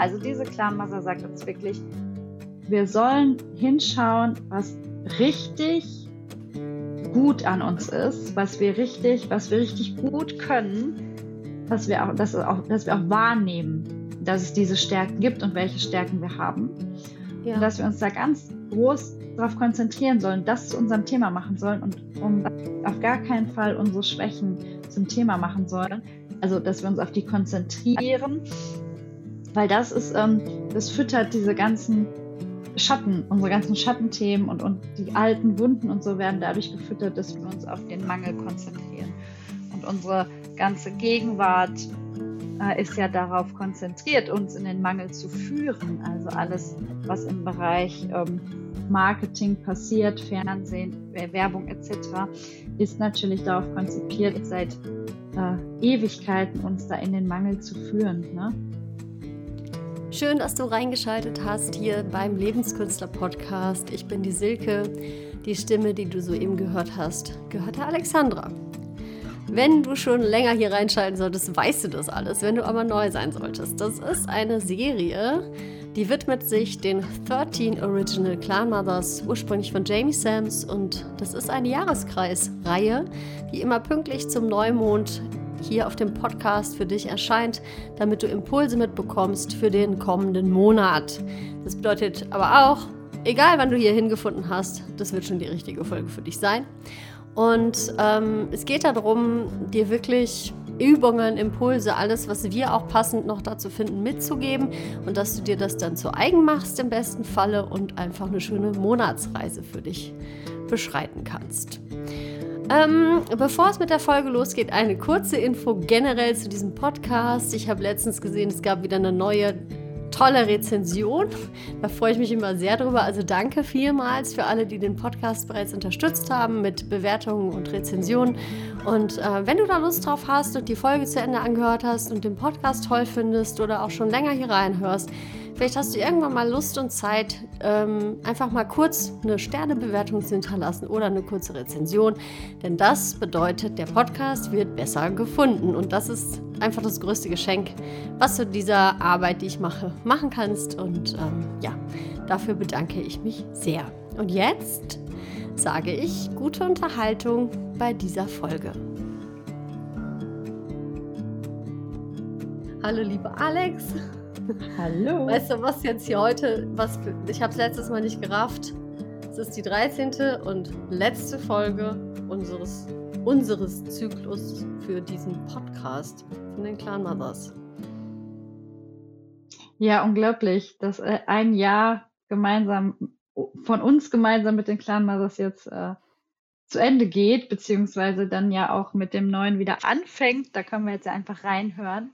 Also diese Clanmasse sagt uns wirklich, wir sollen hinschauen, was richtig gut an uns ist, was wir richtig, was wir richtig gut können, dass wir auch, dass, auch, dass wir auch wahrnehmen, dass es diese Stärken gibt und welche Stärken wir haben. Ja. Und dass wir uns da ganz groß darauf konzentrieren sollen, das zu unserem Thema machen sollen und um auf gar keinen Fall unsere Schwächen zum Thema machen sollen. Also, dass wir uns auf die konzentrieren, weil das ist, ähm, das füttert diese ganzen Schatten, unsere ganzen Schattenthemen und, und die alten Wunden und so werden dadurch gefüttert, dass wir uns auf den Mangel konzentrieren. Und unsere ganze Gegenwart äh, ist ja darauf konzentriert, uns in den Mangel zu führen. Also alles, was im Bereich ähm, Marketing passiert, Fernsehen, Werbung etc., ist natürlich darauf konzipiert, seit äh, Ewigkeiten uns da in den Mangel zu führen. Ne? Schön, dass du reingeschaltet hast hier beim Lebenskünstler-Podcast. Ich bin die Silke. Die Stimme, die du soeben gehört hast, gehört der Alexandra. Wenn du schon länger hier reinschalten solltest, weißt du das alles. Wenn du aber neu sein solltest, das ist eine Serie, die widmet sich den 13 Original Clan Mothers, ursprünglich von Jamie Sams. Und das ist eine Jahreskreisreihe, die immer pünktlich zum Neumond hier auf dem Podcast für dich erscheint, damit du Impulse mitbekommst für den kommenden Monat. Das bedeutet aber auch, egal wann du hier hingefunden hast, das wird schon die richtige Folge für dich sein. Und ähm, es geht darum, dir wirklich Übungen, Impulse, alles, was wir auch passend noch dazu finden, mitzugeben und dass du dir das dann zu eigen machst im besten Falle und einfach eine schöne Monatsreise für dich beschreiten kannst. Ähm, bevor es mit der Folge losgeht, eine kurze Info generell zu diesem Podcast. Ich habe letztens gesehen, es gab wieder eine neue tolle Rezension. Da freue ich mich immer sehr drüber. Also danke vielmals für alle, die den Podcast bereits unterstützt haben mit Bewertungen und Rezensionen. Und äh, wenn du da Lust drauf hast und die Folge zu Ende angehört hast und den Podcast toll findest oder auch schon länger hier reinhörst, Vielleicht hast du irgendwann mal Lust und Zeit, ähm, einfach mal kurz eine Sternebewertung zu hinterlassen oder eine kurze Rezension. Denn das bedeutet, der Podcast wird besser gefunden. Und das ist einfach das größte Geschenk, was du dieser Arbeit, die ich mache, machen kannst. Und ähm, ja, dafür bedanke ich mich sehr. Und jetzt sage ich gute Unterhaltung bei dieser Folge. Hallo, liebe Alex. Hallo. Weißt du, was jetzt hier heute, was ich habe es letztes Mal nicht gerafft. Es ist die 13. und letzte Folge unseres, unseres Zyklus für diesen Podcast von den Clan Mothers. Ja, unglaublich, dass äh, ein Jahr gemeinsam von uns gemeinsam mit den Clan Mothers jetzt äh, zu Ende geht, beziehungsweise dann ja auch mit dem neuen wieder anfängt. Da können wir jetzt ja einfach reinhören.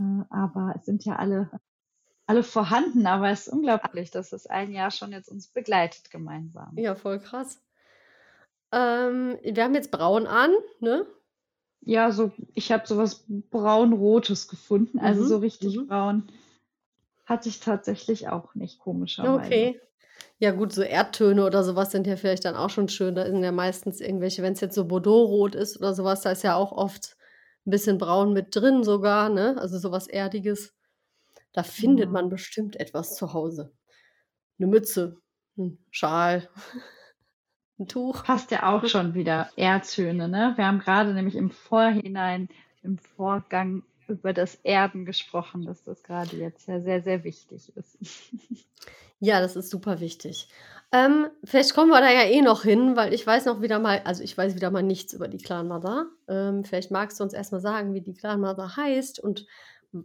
Äh, aber es sind ja alle, alle vorhanden, aber es ist unglaublich, dass es ein Jahr schon jetzt uns begleitet gemeinsam. Ja, voll krass. Ähm, wir haben jetzt braun an, ne? Ja, so, ich habe sowas braun-rotes gefunden, also mhm. so richtig mhm. braun hatte ich tatsächlich auch nicht, komischerweise. Okay. Ja, gut, so Erdtöne oder sowas sind ja vielleicht dann auch schon schön. Da sind ja meistens irgendwelche, wenn es jetzt so Bordeaux-rot ist oder sowas, da ist ja auch oft ein bisschen braun mit drin sogar, ne? Also sowas Erdiges. Da findet ja. man bestimmt etwas zu Hause. Eine Mütze, ein Schal, ein Tuch. Passt ja auch schon wieder Erdtöne, ne? Wir haben gerade nämlich im Vorhinein, im Vorgang über das Erden gesprochen, dass das gerade jetzt ja sehr, sehr wichtig ist. Ja, das ist super wichtig. Ähm, vielleicht kommen wir da ja eh noch hin, weil ich weiß noch wieder mal, also ich weiß wieder mal nichts über die Clan Mother. Ähm, vielleicht magst du uns erstmal sagen, wie die Clan Mother heißt und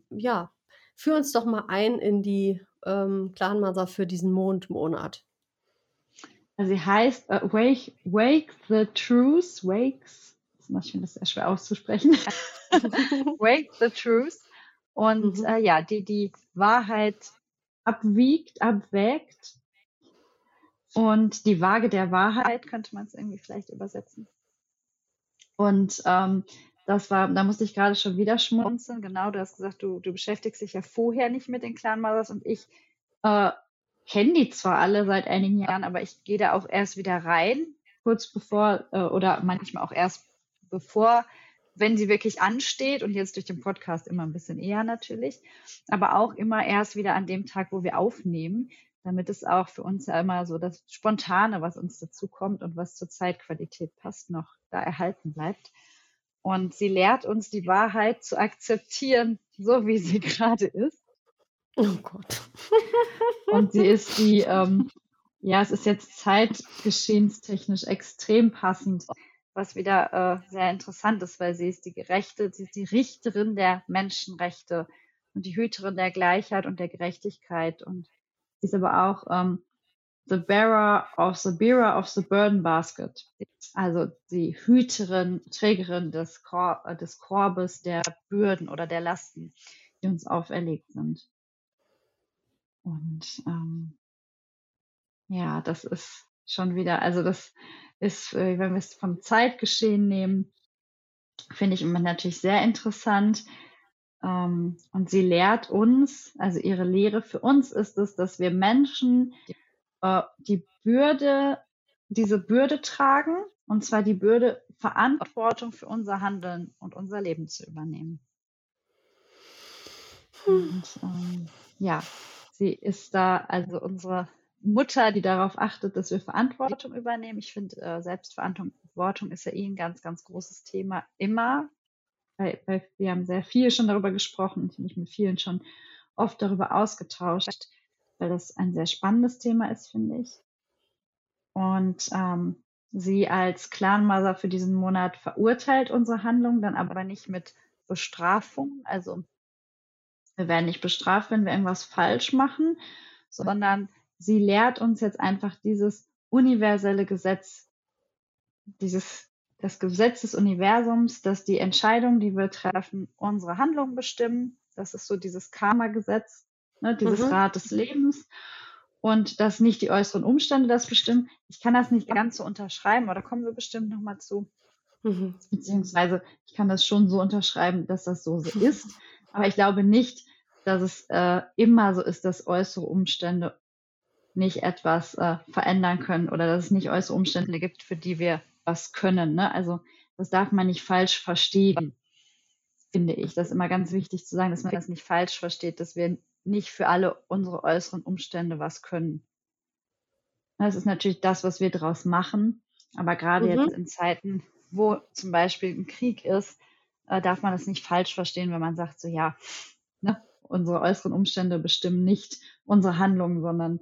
ja, führ uns doch mal ein in die ähm, Clan Mother für diesen Mondmonat. Also sie heißt uh, Wake, Wake the Truth, Wakes, ich finde das sehr schwer auszusprechen. Wake the Truth. Und mhm. äh, ja, die die Wahrheit abwiegt, abwägt. Und die Waage der Wahrheit könnte man es irgendwie vielleicht übersetzen. Und ähm, das war, da musste ich gerade schon wieder schmunzeln. Genau, du hast gesagt, du, du beschäftigst dich ja vorher nicht mit den Clan Mothers und ich äh, kenne die zwar alle seit einigen Jahren, aber ich gehe da auch erst wieder rein, kurz bevor äh, oder manchmal auch erst bevor wenn sie wirklich ansteht und jetzt durch den Podcast immer ein bisschen eher natürlich, aber auch immer erst wieder an dem Tag, wo wir aufnehmen, damit es auch für uns ja immer so das Spontane, was uns dazu kommt und was zur Zeitqualität passt, noch da erhalten bleibt. Und sie lehrt uns die Wahrheit zu akzeptieren, so wie sie gerade ist. Oh Gott. und sie ist die, ähm, ja, es ist jetzt zeitgeschehenstechnisch extrem passend, was wieder äh, sehr interessant ist, weil sie ist die Gerechte, sie ist die Richterin der Menschenrechte und die Hüterin der Gleichheit und der Gerechtigkeit und sie ist aber auch ähm, the bearer of the bearer of the burden basket, also die Hüterin, Trägerin des, Kor äh, des Korbes der Bürden oder der Lasten, die uns auferlegt sind. Und ähm, ja, das ist schon wieder, also das ist, äh, wenn wir es vom Zeitgeschehen nehmen, finde ich immer natürlich sehr interessant. Ähm, und sie lehrt uns, also ihre Lehre für uns ist es, dass wir Menschen äh, die Bürde, diese Bürde tragen, und zwar die Bürde, Verantwortung für unser Handeln und unser Leben zu übernehmen. Hm. Und ähm, ja, sie ist da, also unsere Mutter, die darauf achtet, dass wir Verantwortung übernehmen. Ich finde, äh, Selbstverantwortung ist ja eh ein ganz, ganz großes Thema immer. Weil, weil wir haben sehr viel schon darüber gesprochen und mich mit vielen schon oft darüber ausgetauscht, weil das ein sehr spannendes Thema ist, finde ich. Und ähm, sie als Clanmother für diesen Monat verurteilt unsere Handlung, dann aber nicht mit Bestrafung. Also wir werden nicht bestraft, wenn wir irgendwas falsch machen, sondern sie lehrt uns jetzt einfach dieses universelle Gesetz, dieses, das Gesetz des Universums, dass die Entscheidungen, die wir treffen, unsere Handlungen bestimmen. Das ist so dieses Karma-Gesetz, ne, dieses mhm. Rad des Lebens. Und dass nicht die äußeren Umstände das bestimmen. Ich kann das nicht ganz so unterschreiben, aber da kommen wir bestimmt nochmal zu. Mhm. Beziehungsweise ich kann das schon so unterschreiben, dass das so ist. Aber ich glaube nicht, dass es äh, immer so ist, dass äußere Umstände nicht etwas äh, verändern können oder dass es nicht äußere Umstände gibt, für die wir was können. Ne? Also das darf man nicht falsch verstehen, finde ich. Das ist immer ganz wichtig zu sagen, dass man das nicht falsch versteht, dass wir nicht für alle unsere äußeren Umstände was können. Das ist natürlich das, was wir daraus machen. Aber gerade mhm. jetzt in Zeiten, wo zum Beispiel ein Krieg ist, äh, darf man das nicht falsch verstehen, wenn man sagt, so ja, ne, unsere äußeren Umstände bestimmen nicht unsere Handlungen, sondern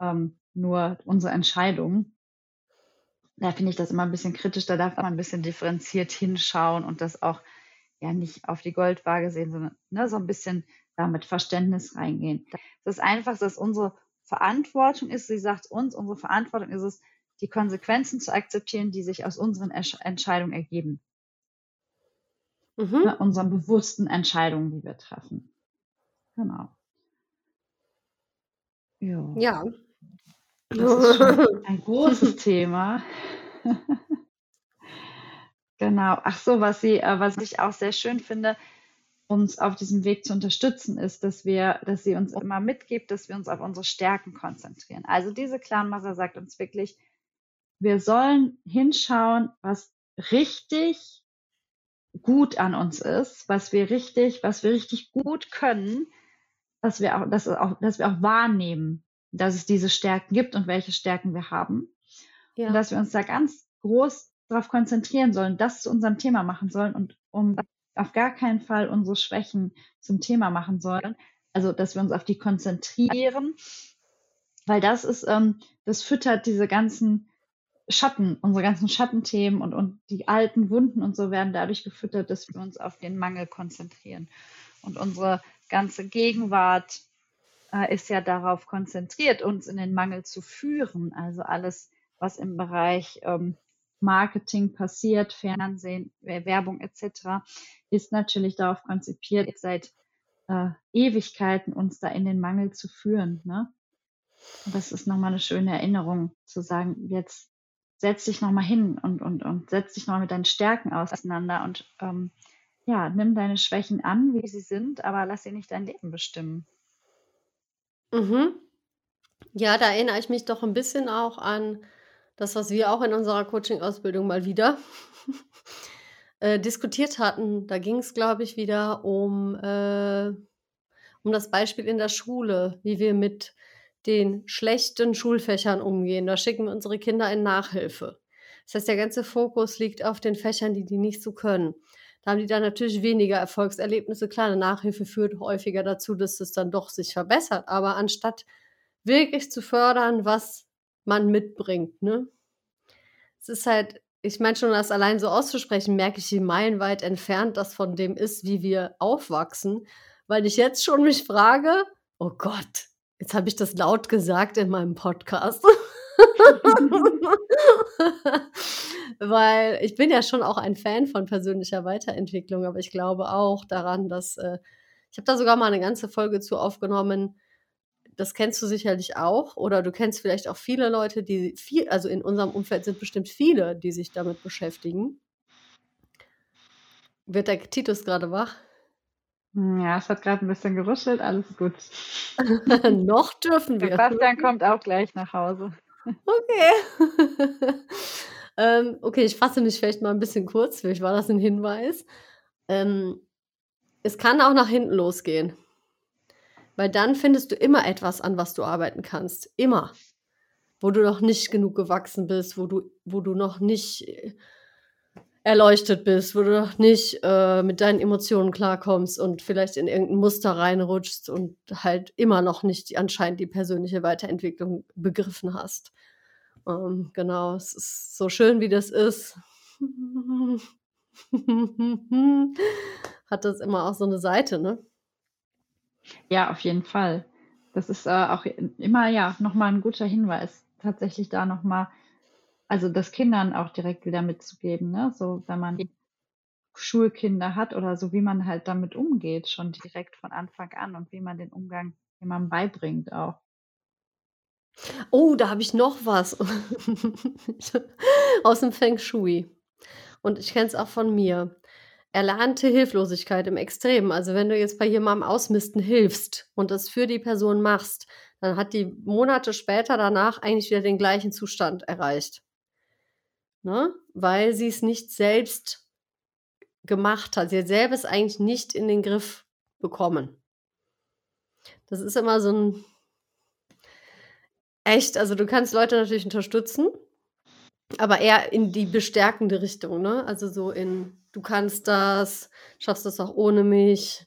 ähm, nur unsere Entscheidungen. Da finde ich das immer ein bisschen kritisch. Da darf man ein bisschen differenziert hinschauen und das auch ja nicht auf die Goldwaage sehen, sondern ne, so ein bisschen da mit Verständnis reingehen. Das ist einfach, dass unsere Verantwortung ist, sie sagt uns, unsere Verantwortung ist es, die Konsequenzen zu akzeptieren, die sich aus unseren Entscheidungen ergeben. Mhm. Ne, unseren bewussten Entscheidungen, die wir treffen. Genau. Ja. Ja. Das ist schon ein großes Thema. genau. Ach so, was sie, äh, was ich auch sehr schön finde, uns auf diesem Weg zu unterstützen, ist, dass wir, dass sie uns immer mitgibt, dass wir uns auf unsere Stärken konzentrieren. Also diese Clanmasse sagt uns wirklich, wir sollen hinschauen, was richtig gut an uns ist, was wir richtig, was wir richtig gut können dass wir auch, dass auch, dass wir auch wahrnehmen, dass es diese Stärken gibt und welche Stärken wir haben. Ja. Und dass wir uns da ganz groß darauf konzentrieren sollen, das zu unserem Thema machen sollen und um auf gar keinen Fall unsere Schwächen zum Thema machen sollen. Also, dass wir uns auf die konzentrieren, weil das ist, ähm, das füttert diese ganzen Schatten, unsere ganzen Schattenthemen und, und die alten Wunden und so werden dadurch gefüttert, dass wir uns auf den Mangel konzentrieren. Und unsere ganze Gegenwart äh, ist ja darauf konzentriert, uns in den Mangel zu führen. Also alles, was im Bereich ähm, Marketing passiert, Fernsehen, Werbung etc., ist natürlich darauf konzipiert, seit äh, Ewigkeiten uns da in den Mangel zu führen. Ne? Und das ist nochmal eine schöne Erinnerung, zu sagen, jetzt setz dich nochmal hin und, und, und setz dich nochmal mit deinen Stärken auseinander und ähm, ja, nimm deine Schwächen an, wie sie sind, aber lass sie nicht dein Leben bestimmen. Mhm. Ja, da erinnere ich mich doch ein bisschen auch an das, was wir auch in unserer Coaching-Ausbildung mal wieder äh, diskutiert hatten. Da ging es, glaube ich, wieder um, äh, um das Beispiel in der Schule, wie wir mit den schlechten Schulfächern umgehen. Da schicken wir unsere Kinder in Nachhilfe. Das heißt, der ganze Fokus liegt auf den Fächern, die die nicht so können. Haben die dann natürlich weniger Erfolgserlebnisse. Klar, eine Nachhilfe führt häufiger dazu, dass es dann doch sich verbessert. Aber anstatt wirklich zu fördern, was man mitbringt, ne? Es ist halt, ich meine schon, das allein so auszusprechen, merke ich, wie meilenweit entfernt das von dem ist, wie wir aufwachsen. Weil ich jetzt schon mich frage, oh Gott, jetzt habe ich das laut gesagt in meinem Podcast. Weil ich bin ja schon auch ein Fan von persönlicher Weiterentwicklung, aber ich glaube auch daran, dass äh, ich habe da sogar mal eine ganze Folge zu aufgenommen. Das kennst du sicherlich auch oder du kennst vielleicht auch viele Leute, die viel, also in unserem Umfeld sind bestimmt viele, die sich damit beschäftigen. Wird der Titus gerade wach? Hm, ja, es hat gerade ein bisschen geruschelt, alles gut. Noch dürfen wir. Sebastian kommt auch gleich nach Hause. Okay. ähm, okay, ich fasse mich vielleicht mal ein bisschen kurz, vielleicht war das ein Hinweis. Ähm, es kann auch nach hinten losgehen. Weil dann findest du immer etwas, an was du arbeiten kannst. Immer. Wo du noch nicht genug gewachsen bist, wo du, wo du noch nicht äh, erleuchtet bist, wo du noch nicht äh, mit deinen Emotionen klarkommst und vielleicht in irgendein Muster reinrutschst und halt immer noch nicht die, anscheinend die persönliche Weiterentwicklung begriffen hast. Ähm, genau, es ist so schön, wie das ist. Hat das immer auch so eine Seite, ne? Ja, auf jeden Fall. Das ist äh, auch immer ja nochmal ein guter Hinweis, tatsächlich da nochmal also das Kindern auch direkt wieder mitzugeben, ne? So, wenn man Schulkinder hat oder so, wie man halt damit umgeht, schon direkt von Anfang an und wie man den Umgang jemandem beibringt auch. Oh, da habe ich noch was aus dem Feng Shui. Und ich kenne es auch von mir. Erlernte Hilflosigkeit im Extrem. Also wenn du jetzt bei jemandem ausmisten hilfst und das für die Person machst, dann hat die Monate später danach eigentlich wieder den gleichen Zustand erreicht ne? weil sie es nicht selbst gemacht hat. Sie hat selber es eigentlich nicht in den Griff bekommen. Das ist immer so ein echt, also du kannst Leute natürlich unterstützen, aber eher in die bestärkende Richtung, ne? Also so in, du kannst das, schaffst das auch ohne mich.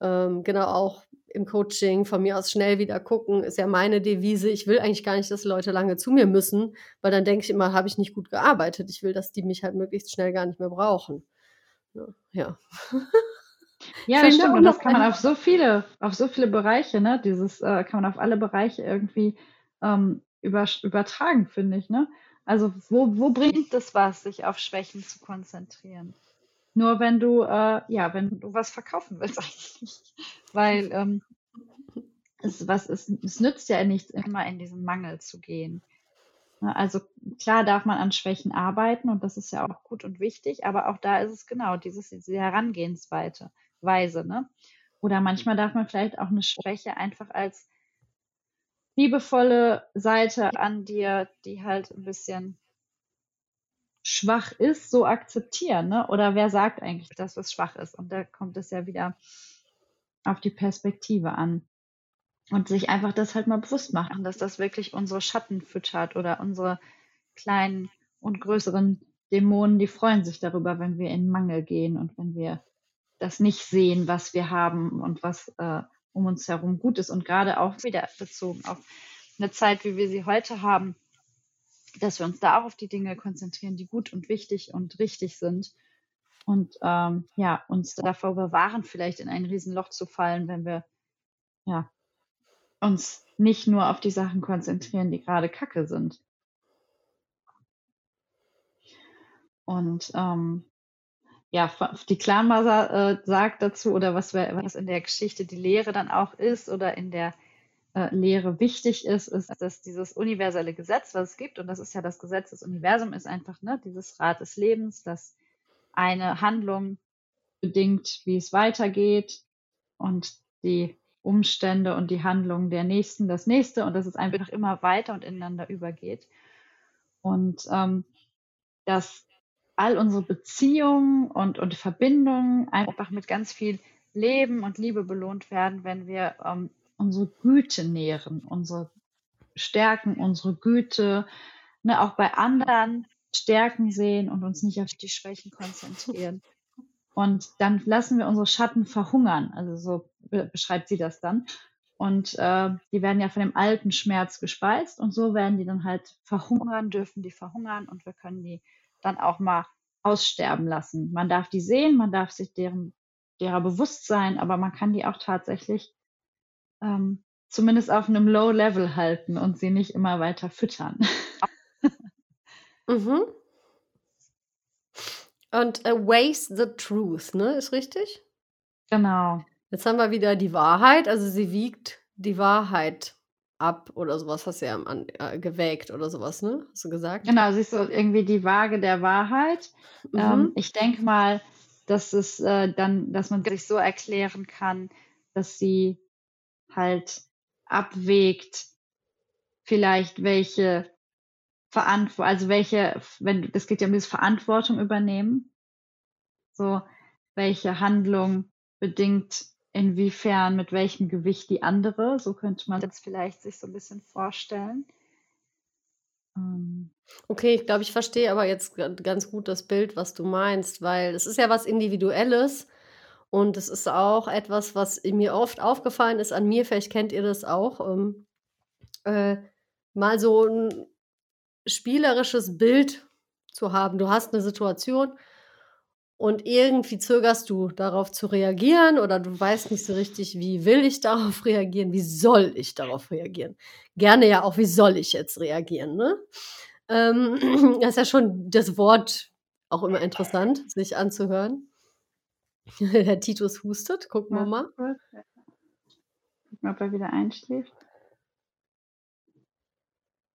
Ähm, genau auch im Coaching von mir aus schnell wieder gucken, ist ja meine Devise. Ich will eigentlich gar nicht, dass Leute lange zu mir müssen, weil dann denke ich immer, habe ich nicht gut gearbeitet. Ich will, dass die mich halt möglichst schnell gar nicht mehr brauchen. Ja. Ja, das stimmt. Und das kann man auf so viele, auf so viele Bereiche, ne? Dieses äh, kann man auf alle Bereiche irgendwie ähm, über, übertragen, finde ich, ne? Also wo, wo bringt es was, sich auf Schwächen zu konzentrieren? Nur wenn du, äh, ja, wenn du was verkaufen willst eigentlich. Weil ähm, es, was ist, es nützt ja nichts, immer in diesen Mangel zu gehen. Ne, also klar darf man an Schwächen arbeiten und das ist ja auch gut und wichtig, aber auch da ist es genau dieses, diese Herangehensweise. Weise, ne? Oder manchmal darf man vielleicht auch eine Schwäche einfach als liebevolle Seite an dir, die halt ein bisschen schwach ist, so akzeptieren. Ne? Oder wer sagt eigentlich, dass es schwach ist? Und da kommt es ja wieder auf die Perspektive an. Und sich einfach das halt mal bewusst machen, dass das wirklich unsere Schatten füttert oder unsere kleinen und größeren Dämonen, die freuen sich darüber, wenn wir in Mangel gehen und wenn wir das nicht sehen, was wir haben und was äh, um uns herum gut ist. Und gerade auch wieder bezogen auf eine Zeit, wie wir sie heute haben, dass wir uns da auch auf die Dinge konzentrieren, die gut und wichtig und richtig sind. Und ähm, ja, uns davor bewahren, vielleicht in ein Riesenloch zu fallen, wenn wir ja, uns nicht nur auf die Sachen konzentrieren, die gerade Kacke sind. Und ähm, ja, die Clanmother äh, sagt dazu, oder was, was in der Geschichte die Lehre dann auch ist, oder in der Lehre wichtig ist, ist, dass dieses universelle Gesetz, was es gibt, und das ist ja das Gesetz des Universums, ist einfach ne, dieses Rad des Lebens, dass eine Handlung bedingt, wie es weitergeht und die Umstände und die Handlungen der Nächsten das Nächste und dass es einfach immer weiter und ineinander übergeht. Und ähm, dass all unsere Beziehungen und, und Verbindungen einfach mit ganz viel Leben und Liebe belohnt werden, wenn wir ähm, unsere Güte nähren, unsere Stärken, unsere Güte, ne, auch bei anderen Stärken sehen und uns nicht auf die Schwächen konzentrieren. Und dann lassen wir unsere Schatten verhungern. Also so beschreibt sie das dann. Und äh, die werden ja von dem alten Schmerz gespeist und so werden die dann halt verhungern, dürfen die verhungern und wir können die dann auch mal aussterben lassen. Man darf die sehen, man darf sich deren, derer bewusst sein, aber man kann die auch tatsächlich ähm, zumindest auf einem Low Level halten und sie nicht immer weiter füttern. mhm. Und erase the truth, ne? Ist richtig? Genau. Jetzt haben wir wieder die Wahrheit, also sie wiegt die Wahrheit ab oder sowas, hast du ja an, äh, gewägt oder sowas, ne? Hast du gesagt? Genau, sie ist so irgendwie die Waage der Wahrheit. Mhm. Ähm, ich denke mal, dass es äh, dann, dass man sich so erklären kann, dass sie halt abwägt, vielleicht welche Verantwortung, also welche, wenn das geht ja um diese Verantwortung übernehmen, so welche Handlung bedingt inwiefern, mit welchem Gewicht die andere. So könnte man jetzt vielleicht sich so ein bisschen vorstellen. Ähm. Okay, ich glaube, ich verstehe aber jetzt ganz gut das Bild, was du meinst, weil es ist ja was Individuelles und es ist auch etwas, was mir oft aufgefallen ist an mir, vielleicht kennt ihr das auch, ähm, äh, mal so ein spielerisches Bild zu haben. Du hast eine Situation und irgendwie zögerst du darauf zu reagieren oder du weißt nicht so richtig, wie will ich darauf reagieren, wie soll ich darauf reagieren. Gerne ja auch, wie soll ich jetzt reagieren. Ne? Ähm, das ist ja schon das Wort auch immer interessant, sich anzuhören. Herr Titus hustet, gucken wir mal. Gucken wir, ob er wieder einschläft.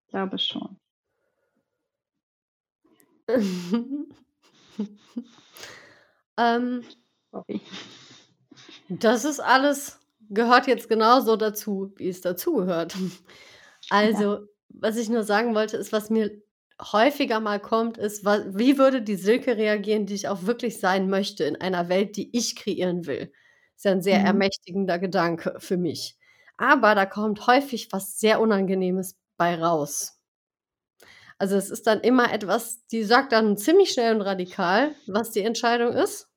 Ich glaube schon. Ähm, Sorry. Das ist alles, gehört jetzt genauso dazu, wie es dazugehört. Also, ja. was ich nur sagen wollte, ist, was mir häufiger mal kommt, ist, wie würde die Silke reagieren, die ich auch wirklich sein möchte in einer Welt, die ich kreieren will. Ist ja ein sehr mhm. ermächtigender Gedanke für mich. Aber da kommt häufig was sehr Unangenehmes bei raus. Also es ist dann immer etwas, die sagt dann ziemlich schnell und radikal, was die Entscheidung ist.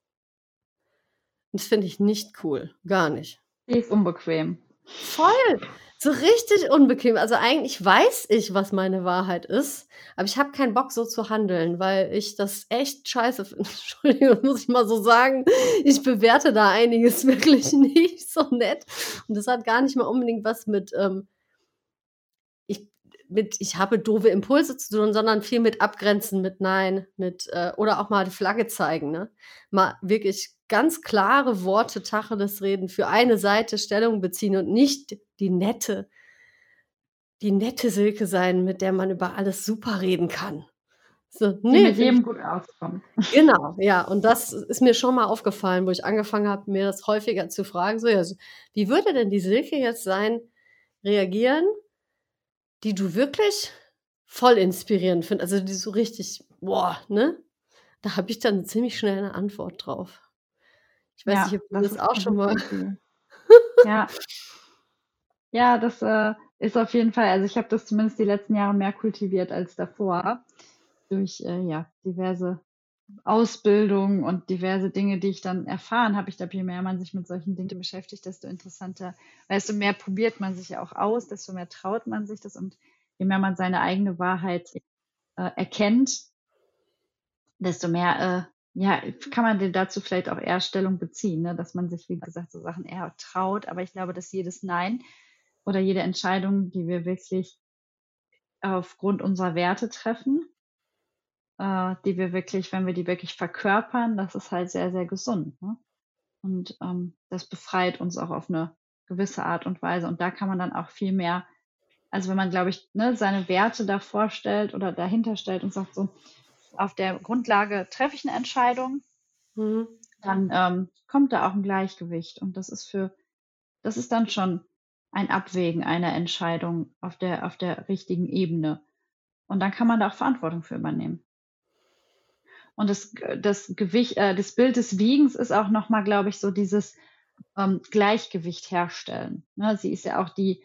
Das finde ich nicht cool. Gar nicht. Die ist unbequem. Voll. So richtig unbequem. Also eigentlich weiß ich, was meine Wahrheit ist, aber ich habe keinen Bock, so zu handeln, weil ich das echt scheiße finde. Entschuldigung, muss ich mal so sagen. Ich bewerte da einiges wirklich nicht so nett. Und das hat gar nicht mal unbedingt was mit, ähm, mit, ich habe doofe Impulse zu tun, sondern viel mit Abgrenzen, mit Nein, mit, äh, oder auch mal die Flagge zeigen, ne? Mal wirklich ganz klare Worte Tacheles reden, für eine Seite Stellung beziehen und nicht die nette, die nette Silke sein, mit der man über alles super reden kann. So, nee, mit jedem gut auskommt. Genau, ja. Und das ist mir schon mal aufgefallen, wo ich angefangen habe, mir das häufiger zu fragen. So, ja, wie würde denn die Silke jetzt sein, reagieren, die du wirklich voll inspirierend findest? Also die so richtig, boah, ne? Da habe ich dann ziemlich schnell eine Antwort drauf. Ich weiß ja, nicht, ob du das, das auch schon mal. ja. Ja, das äh, ist auf jeden Fall, also ich habe das zumindest die letzten Jahre mehr kultiviert als davor. Durch äh, ja, diverse Ausbildung und diverse Dinge, die ich dann erfahren habe. Ich glaube, je mehr man sich mit solchen Dingen beschäftigt, desto interessanter, desto mehr probiert man sich ja auch aus, desto mehr traut man sich das und je mehr man seine eigene Wahrheit äh, erkennt, desto mehr äh, ja, kann man dazu vielleicht auch eher Stellung beziehen, ne? dass man sich, wie gesagt, so Sachen eher traut. Aber ich glaube, dass jedes Nein oder jede Entscheidung, die wir wirklich aufgrund unserer Werte treffen, äh, die wir wirklich, wenn wir die wirklich verkörpern, das ist halt sehr, sehr gesund. Ne? Und ähm, das befreit uns auch auf eine gewisse Art und Weise. Und da kann man dann auch viel mehr, also wenn man, glaube ich, ne, seine Werte da vorstellt oder dahinter stellt und sagt so, auf der Grundlage treffe ich eine Entscheidung, mhm. dann ähm, kommt da auch ein Gleichgewicht. Und das ist für, das ist dann schon ein Abwägen einer Entscheidung auf der, auf der richtigen Ebene. Und dann kann man da auch Verantwortung für übernehmen. Und das, das Gewicht, äh, das Bild des Wiegens ist auch nochmal, glaube ich, so dieses ähm, Gleichgewicht herstellen. Ne? Sie ist ja auch die,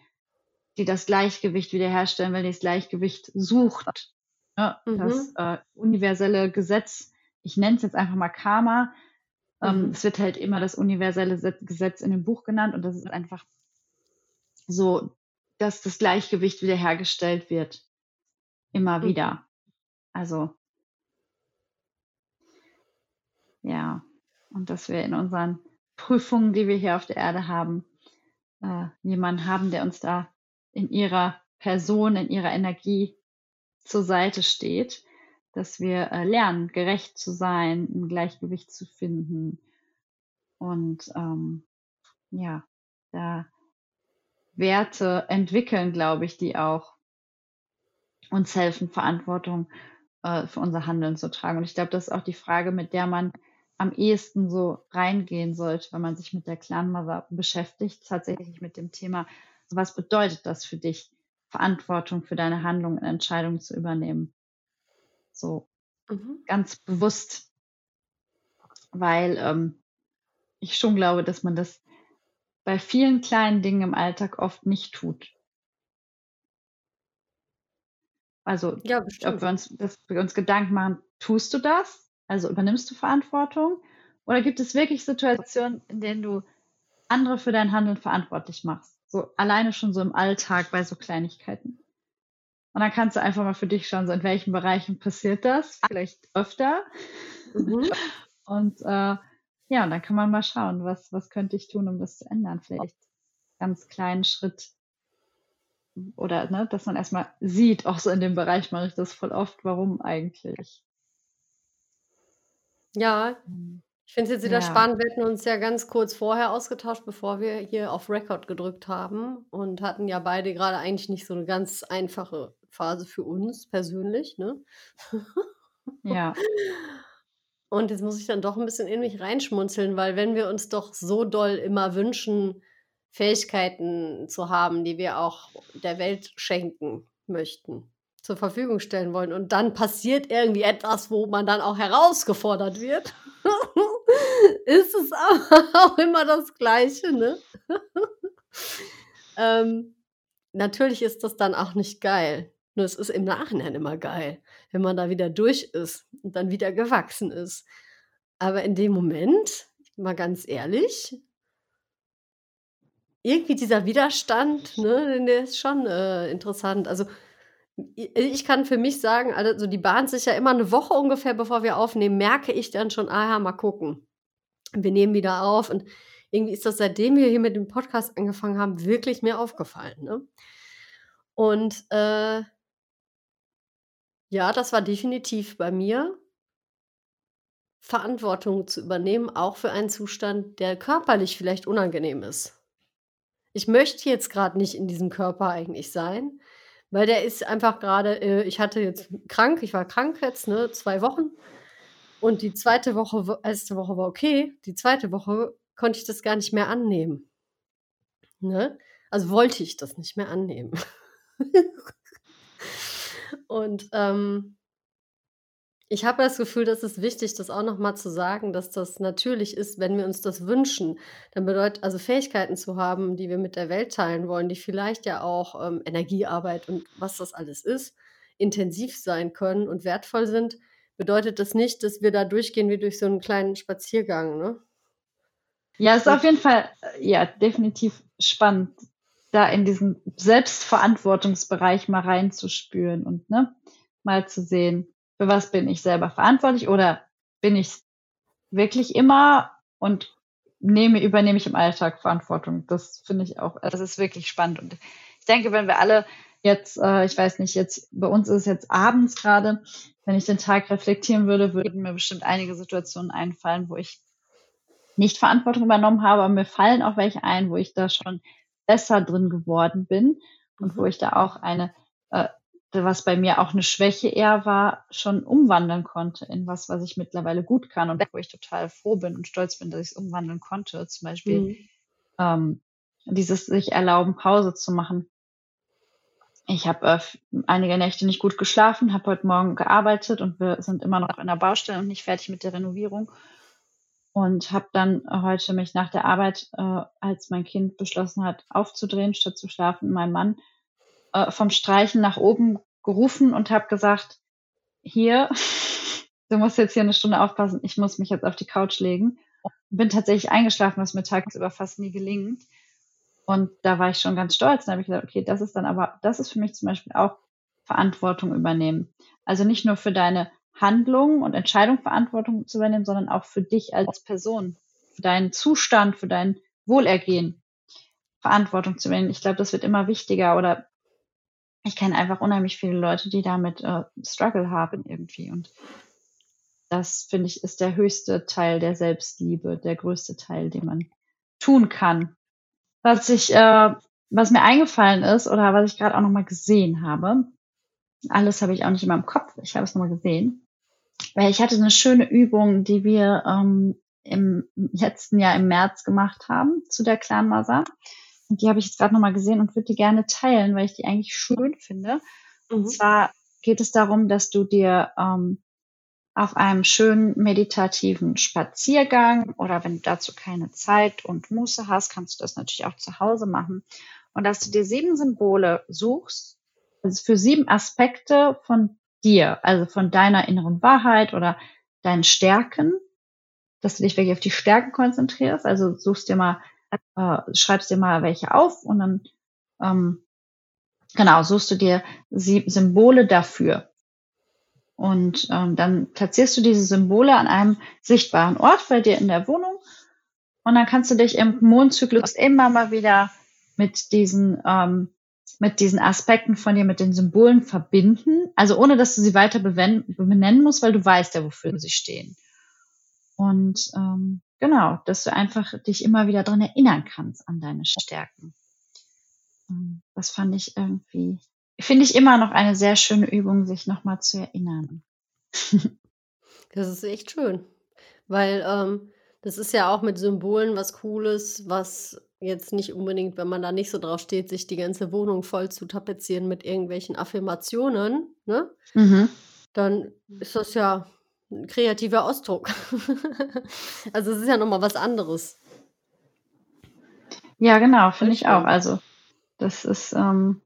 die das Gleichgewicht wiederherstellen, weil die das Gleichgewicht sucht. Ne? Mhm. Das äh, universelle Gesetz, ich nenne es jetzt einfach mal Karma, ähm, mhm. es wird halt immer das universelle Gesetz in dem Buch genannt und das ist einfach so, dass das Gleichgewicht wiederhergestellt wird. Immer mhm. wieder. Also, ja. Und dass wir in unseren Prüfungen, die wir hier auf der Erde haben, äh, jemanden haben, der uns da in ihrer Person, in ihrer Energie zur Seite steht, dass wir äh, lernen, gerecht zu sein, ein Gleichgewicht zu finden und ähm, ja, da Werte entwickeln, glaube ich, die auch uns helfen, Verantwortung äh, für unser Handeln zu tragen. Und ich glaube, das ist auch die Frage, mit der man am ehesten so reingehen sollte, wenn man sich mit der Clan Mother beschäftigt, tatsächlich mit dem Thema, was bedeutet das für dich, Verantwortung für deine Handlungen und Entscheidungen zu übernehmen? So mhm. ganz bewusst, weil ähm, ich schon glaube, dass man das bei vielen kleinen Dingen im Alltag oft nicht tut. Also, ja, ob wir uns, dass wir uns Gedanken machen, tust du das? Also übernimmst du Verantwortung? Oder gibt es wirklich Situationen, in denen du andere für dein Handeln verantwortlich machst? So alleine schon so im Alltag bei so Kleinigkeiten. Und dann kannst du einfach mal für dich schauen, so in welchen Bereichen passiert das, vielleicht öfter. Mhm. Und äh, ja, und dann kann man mal schauen, was, was könnte ich tun, um das zu ändern. Vielleicht ganz kleinen Schritt oder ne, dass man erstmal sieht, auch so in dem Bereich mache ich das voll oft, warum eigentlich. Ja, mhm. ich finde es jetzt wieder ja. spannend. Wir hatten uns ja ganz kurz vorher ausgetauscht, bevor wir hier auf Record gedrückt haben und hatten ja beide gerade eigentlich nicht so eine ganz einfache Phase für uns persönlich, ne? Ja. Und jetzt muss ich dann doch ein bisschen in mich reinschmunzeln, weil wenn wir uns doch so doll immer wünschen, Fähigkeiten zu haben, die wir auch der Welt schenken möchten, zur Verfügung stellen wollen und dann passiert irgendwie etwas, wo man dann auch herausgefordert wird, ist es aber auch immer das Gleiche, ne? ähm, natürlich ist das dann auch nicht geil. Nur es ist im Nachhinein immer geil, wenn man da wieder durch ist und dann wieder gewachsen ist. Aber in dem Moment, mal ganz ehrlich, irgendwie dieser Widerstand, ne, der ist schon äh, interessant. Also ich kann für mich sagen, also die bahnt sich ja immer eine Woche ungefähr, bevor wir aufnehmen, merke ich dann schon, aha, mal gucken. Wir nehmen wieder auf und irgendwie ist das, seitdem wir hier mit dem Podcast angefangen haben, wirklich mir aufgefallen. Ne? Und äh, ja, das war definitiv bei mir. Verantwortung zu übernehmen, auch für einen Zustand, der körperlich vielleicht unangenehm ist. Ich möchte jetzt gerade nicht in diesem Körper eigentlich sein, weil der ist einfach gerade, äh, ich hatte jetzt krank, ich war krank jetzt, ne, zwei Wochen. Und die zweite Woche, erste Woche war okay, die zweite Woche konnte ich das gar nicht mehr annehmen. Ne? Also wollte ich das nicht mehr annehmen. Und ähm, ich habe das Gefühl, das ist wichtig, das auch nochmal zu sagen, dass das natürlich ist, wenn wir uns das wünschen. Dann bedeutet also Fähigkeiten zu haben, die wir mit der Welt teilen wollen, die vielleicht ja auch ähm, Energiearbeit und was das alles ist, intensiv sein können und wertvoll sind, bedeutet das nicht, dass wir da durchgehen wie durch so einen kleinen Spaziergang. Ne? Ja, ist auf jeden Fall, äh, ja, definitiv spannend, da in diesen Selbstverantwortungsbereich mal reinzuspüren und ne, mal zu sehen, für was bin ich selber verantwortlich oder bin ich wirklich immer und nehme, übernehme ich im Alltag Verantwortung. Das finde ich auch, das ist wirklich spannend. Und ich denke, wenn wir alle jetzt, äh, ich weiß nicht, jetzt bei uns ist es jetzt abends gerade, wenn ich den Tag reflektieren würde, würden mir bestimmt einige Situationen einfallen, wo ich nicht Verantwortung übernommen habe, aber mir fallen auch welche ein, wo ich da schon besser drin geworden bin und mhm. wo ich da auch eine, äh, was bei mir auch eine Schwäche eher war, schon umwandeln konnte in was, was ich mittlerweile gut kann und wo ich total froh bin und stolz bin, dass ich es umwandeln konnte. Zum Beispiel mhm. ähm, dieses sich erlauben, Pause zu machen ich habe äh, einige Nächte nicht gut geschlafen, habe heute Morgen gearbeitet und wir sind immer noch in der Baustelle und nicht fertig mit der Renovierung. Und habe dann heute mich nach der Arbeit, äh, als mein Kind beschlossen hat, aufzudrehen, statt zu schlafen, meinen Mann äh, vom Streichen nach oben gerufen und habe gesagt, hier, du musst jetzt hier eine Stunde aufpassen, ich muss mich jetzt auf die Couch legen. Bin tatsächlich eingeschlafen, was mir tagsüber fast nie gelingt. Und da war ich schon ganz stolz. Da habe ich gesagt, okay, das ist dann aber, das ist für mich zum Beispiel auch Verantwortung übernehmen. Also nicht nur für deine Handlungen und Entscheidungen Verantwortung zu übernehmen, sondern auch für dich als Person, für deinen Zustand, für dein Wohlergehen Verantwortung zu übernehmen. Ich glaube, das wird immer wichtiger oder ich kenne einfach unheimlich viele Leute, die damit äh, Struggle haben irgendwie. Und das, finde ich, ist der höchste Teil der Selbstliebe, der größte Teil, den man tun kann. Was ich, äh, was mir eingefallen ist oder was ich gerade auch nochmal gesehen habe, alles habe ich auch nicht in meinem Kopf, ich habe es nochmal gesehen, weil ich hatte eine schöne Übung, die wir ähm, im letzten Jahr im März gemacht haben zu der Clanmasa. Und die habe ich jetzt gerade nochmal gesehen und würde die gerne teilen, weil ich die eigentlich schön finde. Mhm. Und zwar geht es darum, dass du dir ähm, auf einem schönen meditativen Spaziergang oder wenn du dazu keine Zeit und Muße hast, kannst du das natürlich auch zu Hause machen. Und dass du dir sieben Symbole suchst, also für sieben Aspekte von dir, also von deiner inneren Wahrheit oder deinen Stärken, dass du dich wirklich auf die Stärken konzentrierst. Also suchst dir mal, äh, schreibst dir mal welche auf und dann ähm, genau suchst du dir sieben Symbole dafür. Und ähm, dann platzierst du diese Symbole an einem sichtbaren Ort bei dir in der Wohnung. Und dann kannst du dich im Mondzyklus immer mal wieder mit diesen, ähm, mit diesen Aspekten von dir, mit den Symbolen verbinden. Also ohne, dass du sie weiter benennen musst, weil du weißt ja, wofür sie stehen. Und ähm, genau, dass du einfach dich immer wieder dran erinnern kannst an deine Stärken. Ähm, das fand ich irgendwie finde ich immer noch eine sehr schöne Übung, sich nochmal zu erinnern. Das ist echt schön, weil ähm, das ist ja auch mit Symbolen was Cooles, was jetzt nicht unbedingt, wenn man da nicht so drauf steht, sich die ganze Wohnung voll zu tapezieren mit irgendwelchen Affirmationen, ne? Mhm. Dann ist das ja kreativer Ausdruck. also es ist ja nochmal was anderes. Ja, genau, finde ich auch. Also das ist, ähm,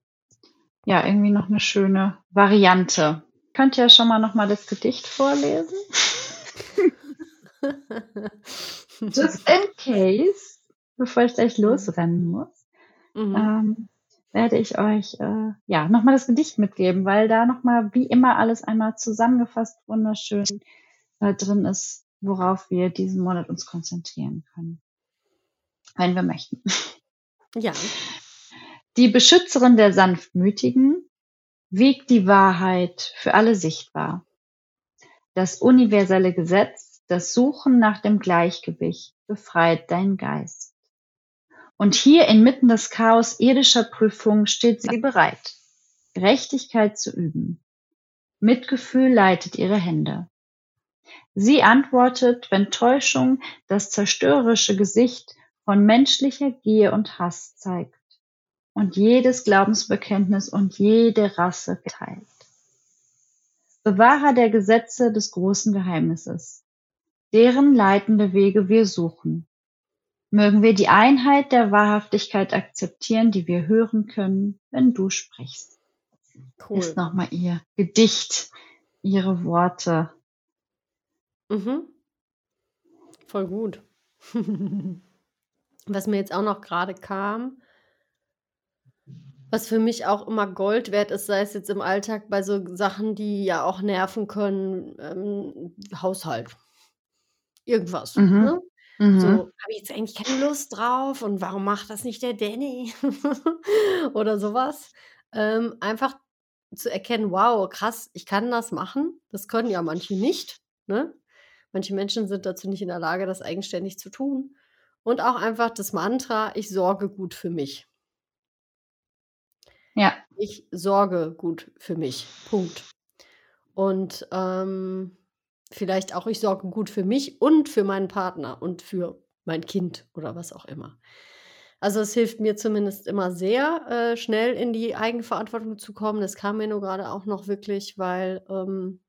ja, irgendwie noch eine schöne Variante. Könnt ihr ja schon mal noch mal das Gedicht vorlesen? Just in case, bevor ich gleich losrennen muss, mhm. ähm, werde ich euch äh, ja nochmal das Gedicht mitgeben, weil da nochmal wie immer alles einmal zusammengefasst wunderschön äh, drin ist, worauf wir diesen Monat uns konzentrieren können, wenn wir möchten. Ja. Die Beschützerin der Sanftmütigen wiegt die Wahrheit für alle sichtbar. Das universelle Gesetz, das Suchen nach dem Gleichgewicht, befreit deinen Geist. Und hier inmitten des Chaos irdischer Prüfung steht sie bereit, Gerechtigkeit zu üben. Mitgefühl leitet ihre Hände. Sie antwortet, wenn Täuschung das zerstörerische Gesicht von menschlicher Gier und Hass zeigt und jedes Glaubensbekenntnis und jede Rasse teilt. Bewahrer der Gesetze des großen Geheimnisses, deren leitende Wege wir suchen. Mögen wir die Einheit der Wahrhaftigkeit akzeptieren, die wir hören können, wenn du sprichst. Cool. Ist nochmal ihr Gedicht, ihre Worte. Mhm. Voll gut. Was mir jetzt auch noch gerade kam, was für mich auch immer Gold wert ist, sei es jetzt im Alltag bei so Sachen, die ja auch nerven können, ähm, Haushalt. Irgendwas, Mhm. ne? So, habe ich jetzt eigentlich keine Lust drauf und warum macht das nicht der Danny? Oder sowas. Ähm, einfach zu erkennen: „Wow, krass, ich kann das machen.“ Das können ja manche nicht, ne? Manche Menschen sind dazu nicht in der Lage, das eigenständig zu tun. Und auch einfach das Mantra: „Ich sorge gut für mich.“ ja. Ich sorge gut für mich. Punkt. Und ähm, vielleicht auch, ich sorge gut für mich und für meinen Partner und für mein Kind oder was auch immer. Also es hilft mir zumindest immer sehr, äh, schnell in die Eigenverantwortung zu kommen. Das kam mir nur gerade auch noch wirklich, weil ähm,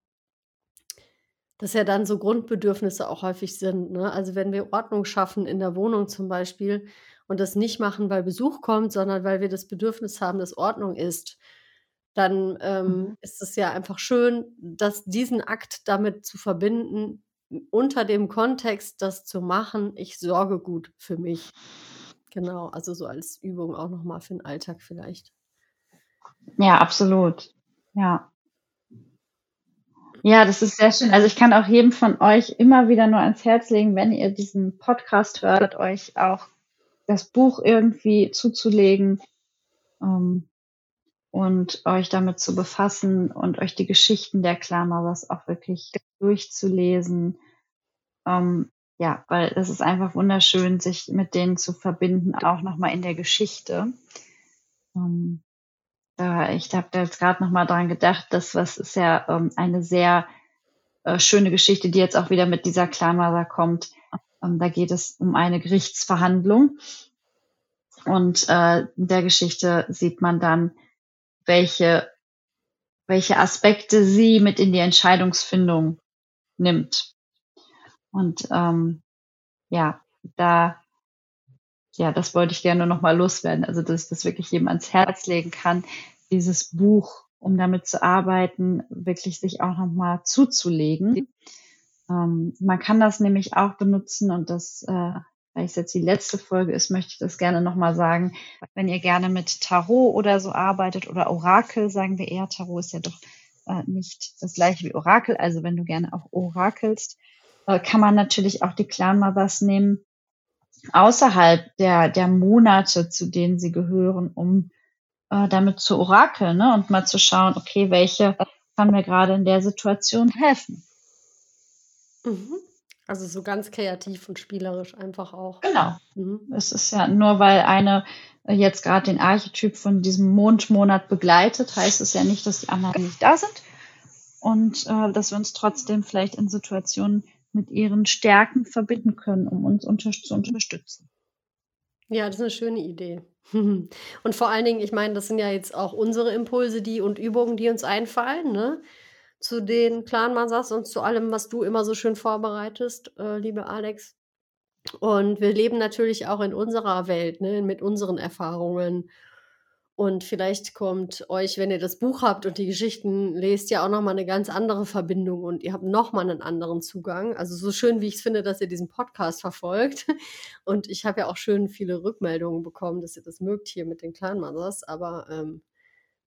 das ja dann so Grundbedürfnisse auch häufig sind. Ne? Also wenn wir Ordnung schaffen in der Wohnung zum Beispiel und das nicht machen, weil Besuch kommt, sondern weil wir das Bedürfnis haben, dass Ordnung ist, dann ähm, mhm. ist es ja einfach schön, dass diesen Akt damit zu verbinden, unter dem Kontext, das zu machen, ich sorge gut für mich. Genau, also so als Übung auch nochmal für den Alltag vielleicht. Ja, absolut. Ja. Ja, das ist sehr schön. Also ich kann auch jedem von euch immer wieder nur ans Herz legen, wenn ihr diesen Podcast hört, euch auch das Buch irgendwie zuzulegen ähm, und euch damit zu befassen und euch die Geschichten der Klammersers auch wirklich durchzulesen. Ähm, ja, weil es ist einfach wunderschön, sich mit denen zu verbinden, auch nochmal in der Geschichte. Ähm, da, ich habe da jetzt gerade nochmal dran gedacht, das was ist ja ähm, eine sehr äh, schöne Geschichte, die jetzt auch wieder mit dieser Klammer kommt. Ähm, da geht es um eine Gerichtsverhandlung. Und äh, in der Geschichte sieht man dann, welche, welche Aspekte sie mit in die Entscheidungsfindung nimmt. Und ähm, ja, da, ja, das wollte ich gerne noch mal loswerden. Also, dass ich das wirklich jedem ans Herz legen kann, dieses Buch, um damit zu arbeiten, wirklich sich auch noch mal zuzulegen. Ähm, man kann das nämlich auch benutzen und das, äh, weil es jetzt die letzte Folge ist, möchte ich das gerne noch mal sagen. Wenn ihr gerne mit Tarot oder so arbeitet oder Orakel, sagen wir eher, Tarot ist ja doch äh, nicht das gleiche wie Orakel. Also wenn du gerne auch orakelst, äh, kann man natürlich auch die Clan Mothers nehmen, außerhalb der, der Monate, zu denen sie gehören, um äh, damit zu orakeln ne? und mal zu schauen, okay, welche kann mir gerade in der Situation helfen. Mhm. Also so ganz kreativ und spielerisch einfach auch. Genau. Mhm. Es ist ja nur, weil eine äh, jetzt gerade den Archetyp von diesem Mondmonat begleitet, heißt es ja nicht, dass die anderen nicht da sind und äh, dass wir uns trotzdem vielleicht in Situationen mit ihren Stärken verbinden können, um uns unter zu unterstützen. Ja, das ist eine schöne Idee. Und vor allen Dingen, ich meine, das sind ja jetzt auch unsere Impulse, die und Übungen, die uns einfallen, ne? Zu den Clan-Masas und zu allem, was du immer so schön vorbereitest, äh, liebe Alex. Und wir leben natürlich auch in unserer Welt, ne, mit unseren Erfahrungen und vielleicht kommt euch, wenn ihr das Buch habt und die Geschichten lest, ja auch nochmal eine ganz andere Verbindung und ihr habt nochmal einen anderen Zugang. Also so schön, wie ich es finde, dass ihr diesen Podcast verfolgt. Und ich habe ja auch schön viele Rückmeldungen bekommen, dass ihr das mögt hier mit den Clan Mothers. Aber ähm,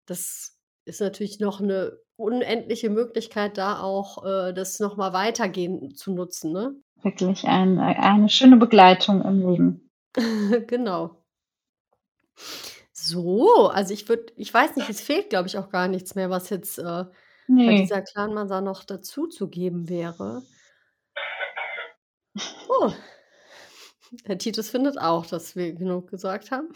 das ist natürlich noch eine unendliche Möglichkeit, da auch äh, das nochmal weitergehen zu nutzen. Ne? Wirklich ein, eine schöne Begleitung im Leben. genau. So, also ich würde ich weiß nicht, es fehlt, glaube ich, auch gar nichts mehr, was jetzt, äh, bei dieser Clanmansa noch dazuzugeben wäre. Oh, der Titus findet auch, dass wir genug gesagt haben.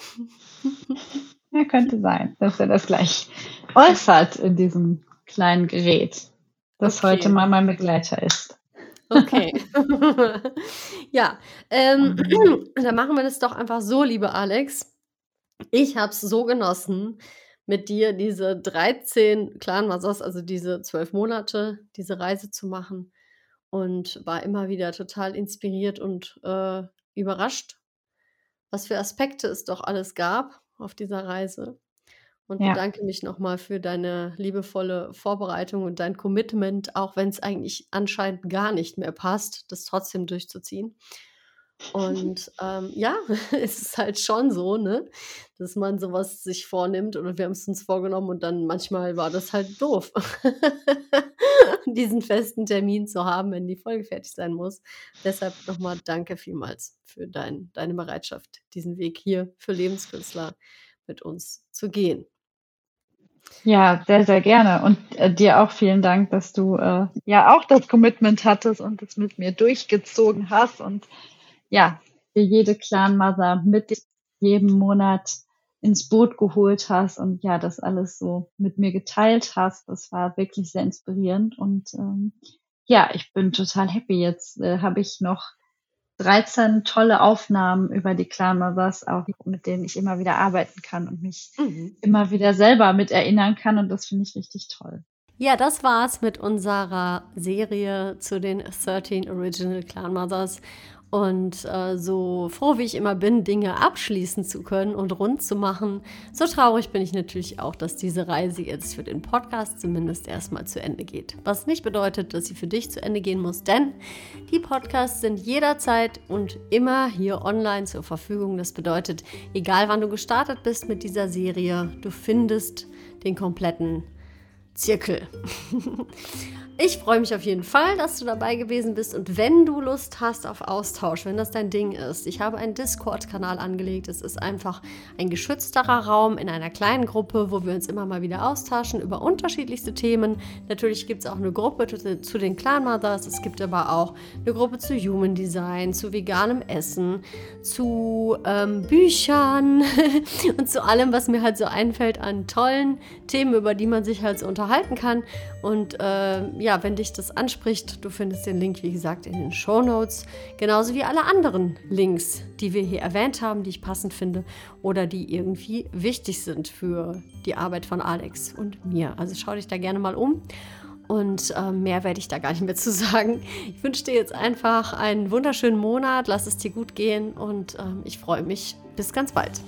Ja, könnte sein, dass er das gleich äußert in diesem kleinen Gerät, das heute mal mein Begleiter ist. Okay. Ja, ähm, dann machen wir das doch einfach so, liebe Alex. Ich habe es so genossen, mit dir diese 13 Clan-Wasers, also diese 12 Monate, diese Reise zu machen und war immer wieder total inspiriert und, äh, überrascht, was für Aspekte es doch alles gab auf dieser Reise und Ja. bedanke mich nochmal für deine liebevolle Vorbereitung und dein Commitment, auch wenn es eigentlich anscheinend gar nicht mehr passt, das trotzdem durchzuziehen. Und ähm, ja, es ist halt schon so, ne, dass man sowas sich vornimmt oder wir haben es uns vorgenommen und dann manchmal war das halt doof, diesen festen Termin zu haben, wenn die Folge fertig sein muss. Deshalb nochmal danke vielmals für dein, deine Bereitschaft, diesen Weg hier für Lebenskünstler mit uns zu gehen. Ja, sehr, sehr gerne. Und äh, dir auch vielen Dank, dass du äh, ja auch das Commitment hattest und es mit mir durchgezogen hast und ja, für jede Clan Mother mit jedem Monat ins Boot geholt hast und ja, das alles so mit mir geteilt hast. Das war wirklich sehr inspirierend und ähm, ja, ich bin total happy. Jetzt äh, habe ich noch 13 tolle Aufnahmen über die Clan Mothers, auch mit denen ich immer wieder arbeiten kann und mich mhm. immer wieder selber mit erinnern kann. Und das finde ich richtig toll. Ja, das war's mit unserer Serie zu den 13 Original Clan Mothers. Und äh, so froh wie ich immer bin, Dinge abschließen zu können und rund zu machen, so traurig bin ich natürlich auch, dass diese Reise jetzt für den Podcast zumindest erstmal zu Ende geht. Was nicht bedeutet, dass sie für dich zu Ende gehen muss, denn die Podcasts sind jederzeit und immer hier online zur Verfügung. Das bedeutet, egal wann du gestartet bist mit dieser Serie, du findest den kompletten Zirkel. Ich freue mich auf jeden Fall, dass du dabei gewesen bist und wenn du Lust hast auf Austausch, wenn das dein Ding ist, ich habe einen Discord-Kanal angelegt. Es ist einfach ein geschützterer Raum in einer kleinen Gruppe, wo wir uns immer mal wieder austauschen über unterschiedlichste Themen. Natürlich gibt es auch eine Gruppe zu den Clan Mothers, es gibt aber auch eine Gruppe zu Human Design, zu veganem Essen, zu ähm, Büchern und zu allem, was mir halt so einfällt an tollen Themen, über die man sich halt so unterhalten kann. Und äh, ja, wenn dich das anspricht, du findest den Link, wie gesagt, in den Show Notes. Genauso wie alle anderen Links, die wir hier erwähnt haben, die ich passend finde oder die irgendwie wichtig sind für die Arbeit von Alex und mir. Also schau dich da gerne mal um. Und äh, mehr werde ich da gar nicht mehr zu sagen. Ich wünsche dir jetzt einfach einen wunderschönen Monat. Lass es dir gut gehen und äh, ich freue mich. Bis ganz bald.